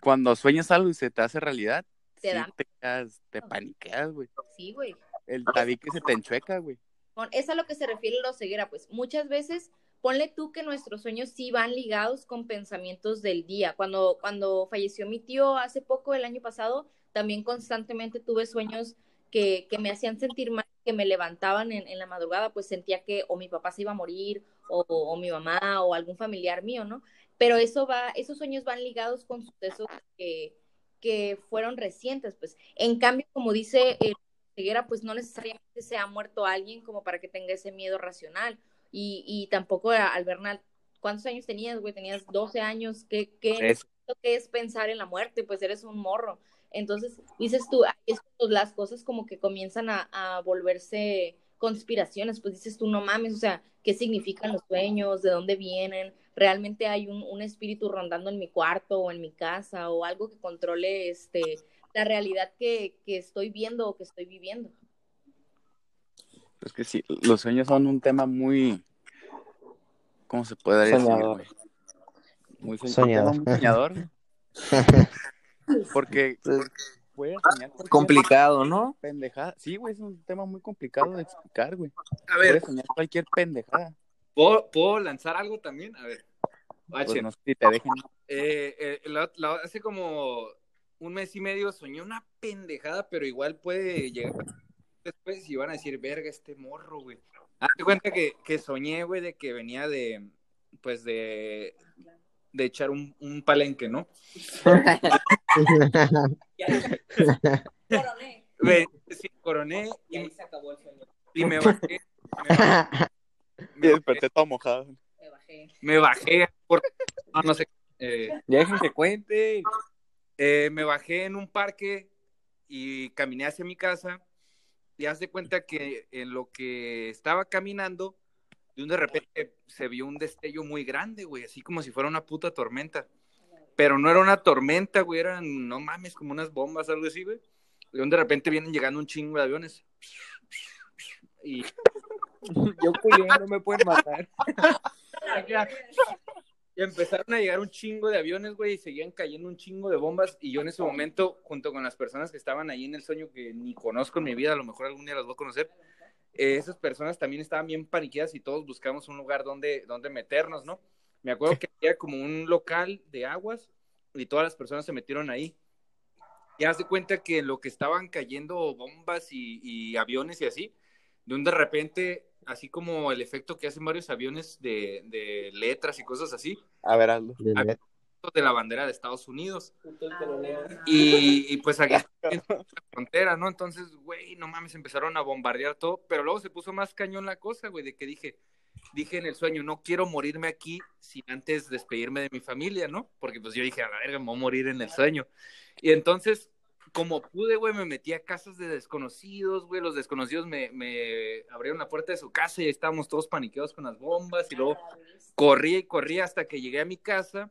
Cuando sueñas algo y se te hace realidad, Te sí da- te, quedas- te paniqueas, güey. Sí, güey. El tabique se te enchueca, güey. Con- Es a lo que se refiere la ceguera, pues muchas veces ponle tú que nuestros sueños sí van ligados con pensamientos del día. Cuando, cuando falleció mi tío hace poco, el año pasado, también constantemente tuve sueños que, que me hacían sentir mal, que me levantaban en, en la madrugada, pues sentía que o mi papá se iba a morir, o, o mi mamá, o algún familiar mío, ¿no? Pero eso va, esos sueños van ligados con sucesos que, que fueron recientes, pues. En cambio, como dice el ceguera, pues no necesariamente se ha muerto alguien como para que tenga ese miedo racional. Y, y tampoco a- al Bernal, ¿cuántos años tenías, güey? Tenías 12 años, ¿qué, qué, qué es pensar en la muerte? Pues eres un morro. Entonces, dices tú, es las cosas como que comienzan a, a volverse conspiraciones, pues dices tú, no mames, o sea, ¿qué significan los sueños? ¿De dónde vienen? ¿Realmente hay un, un espíritu rondando en mi cuarto o en mi casa o algo que controle este, la realidad que, que estoy viendo o que estoy viviendo? Es que sí, los sueños son un tema muy. ¿Cómo se puede decir? Soñador. Muy soñ- Soñador. muy soñador. Porque puedes soñar cualquier Complicado, ¿no? pendejada. Sí, güey, es un tema muy complicado de explicar, güey. A ver, Puedes soñar cualquier pendejada. ¿puedo, puedo lanzar algo también? A ver. Pues H. no sé si te dejen. Eh, eh, la- la- hace como un mes y medio soñé una pendejada, pero igual puede llegar después y van a decir, verga, este morro, güey. Hazte cuenta que, que soñé, güey, de que venía de, pues, de, de echar un, un palenque, ¿no? Ve- sí, coroné Y y, ahí se acabó el sueño. y me bajé. Me, Y desperté todo mojado. Me bajé. me bajé por... No, no sé. eh, Ya dejen que cuente. Eh, me bajé en un parque y caminé hacia mi casa y haz de cuenta que en lo que estaba caminando, de un de repente se vio un destello muy grande, güey, así como si fuera una puta tormenta. Pero no era una tormenta, güey, eran, no mames, como unas bombas, algo así, güey. Y de un de repente vienen llegando un chingo de aviones. Y Yo culé, no me pueden matar. Y empezaron a llegar un chingo de aviones, güey, y seguían cayendo un chingo de bombas. Y yo en ese momento, junto con las personas que estaban ahí en el sueño, que ni conozco en mi vida, a lo mejor algún día las voy a conocer, eh, esas personas también estaban bien paniqueadas y todos buscamos un lugar donde, donde meternos, ¿no? Me acuerdo que había como un local de aguas y todas las personas se metieron ahí. Y haz de cuenta que lo que estaban cayendo bombas y, y aviones y así, de un de repente, así como el efecto que hacen varios aviones de, de letras y cosas así, A ver, Aldo. de la bandera de Estados Unidos. Teloneo. Y, y pues aquí en la frontera, ¿no? Entonces, güey, no mames, empezaron a bombardear todo, pero luego se puso más cañón la cosa, güey, de que dije, dije en el sueño, no quiero morirme aquí sin antes despedirme de mi familia, ¿no? Porque pues yo dije, a la verga, me voy a morir en el sueño. Y entonces, como pude, güey, me metí a casas de desconocidos, güey, los desconocidos me, me abrieron la puerta de su casa y ahí estábamos todos paniqueados con las bombas y luego corrí y corrí hasta que llegué a mi casa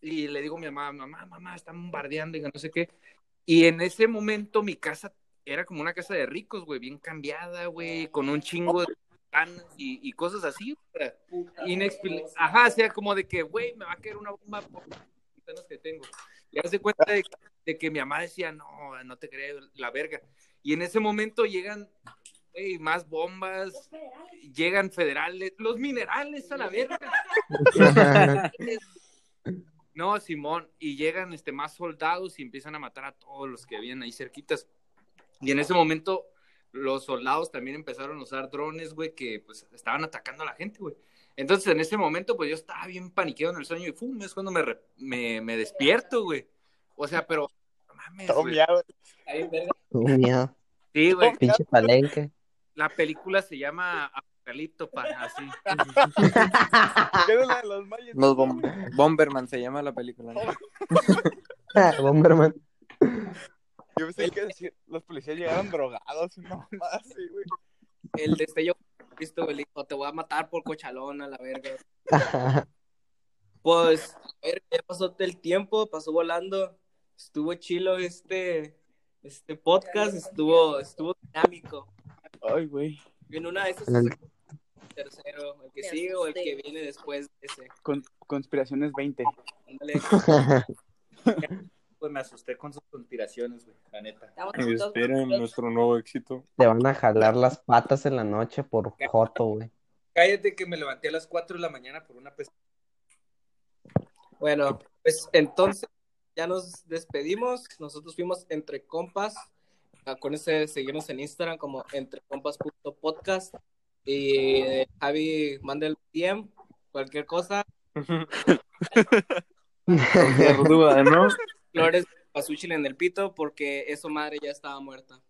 y le digo a mi mamá, mamá, mamá, están bombardeando y que no sé qué. Y en ese momento mi casa era como una casa de ricos, güey, bien cambiada, güey, con un chingo de ventanas y, y cosas así, inexpli- Ajá, o sea, como de que, güey, me va a caer una bomba por las que tengo. Y haz de cuenta de, de que mi mamá decía, no, no te creo, la verga. Y en ese momento llegan, más bombas, llegan federales, los minerales a la verga. No, Simón, y llegan este, más soldados y empiezan a matar a todos los que habían ahí cerquitas. Y en ese momento los soldados también empezaron a usar drones, güey, que pues estaban atacando a la gente, güey. Entonces en ese momento pues yo estaba bien paniqueado en el sueño y ¡fum! es cuando me, re- me, me despierto, güey. O sea, pero no mames, Todo güey. miado. Sí, güey. Pinche palenque. La película se llama Apocalipto, pa, así. ¿Qué es la de los mayas? Los Bom- Bomberman se llama la película. ¿no? Bomberman. Yo pensé que decir, los policías llegaron drogados, no más, sí, güey. El destello, visto, güey, le dijo, te voy a matar por cochalón a la verga. Pues, a ver, ya pasó el tiempo, pasó volando, estuvo chilo este, este podcast, estuvo, estuvo dinámico. Ay, güey. En una de esas, El- el tercero, el que sigue o el que viene después de ese. Con, conspiraciones 20. Ándale, Pues me asusté con sus conspiraciones, güey, la neta. Esperen nuestro nuevo éxito. Te van a jalar las patas en la noche por joto, güey. Cállate que me levanté a las 4 de la mañana por una pesadilla. Bueno, pues entonces ya nos despedimos. Nosotros fuimos entre compas. Acuérdense de seguirnos en Instagram como entrecompas.podcast. Y eh, Javi, manda el DM, cualquier cosa. Cualquier duda, ¿no? Flores pasuchil en el pito porque eso madre ya estaba muerta.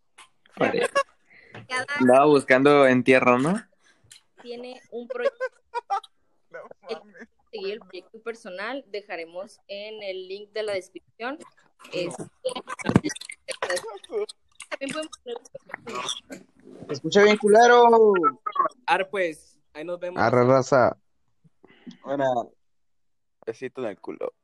Cada Andaba buscando entierro, ¿no? tiene un proyecto. No mames. Seguir el proyecto personal, dejaremos en el link de la descripción. También podemos escucha bien culero. Ar, pues, ahí nos vemos. Arre raza. Bueno. Besito en el culo.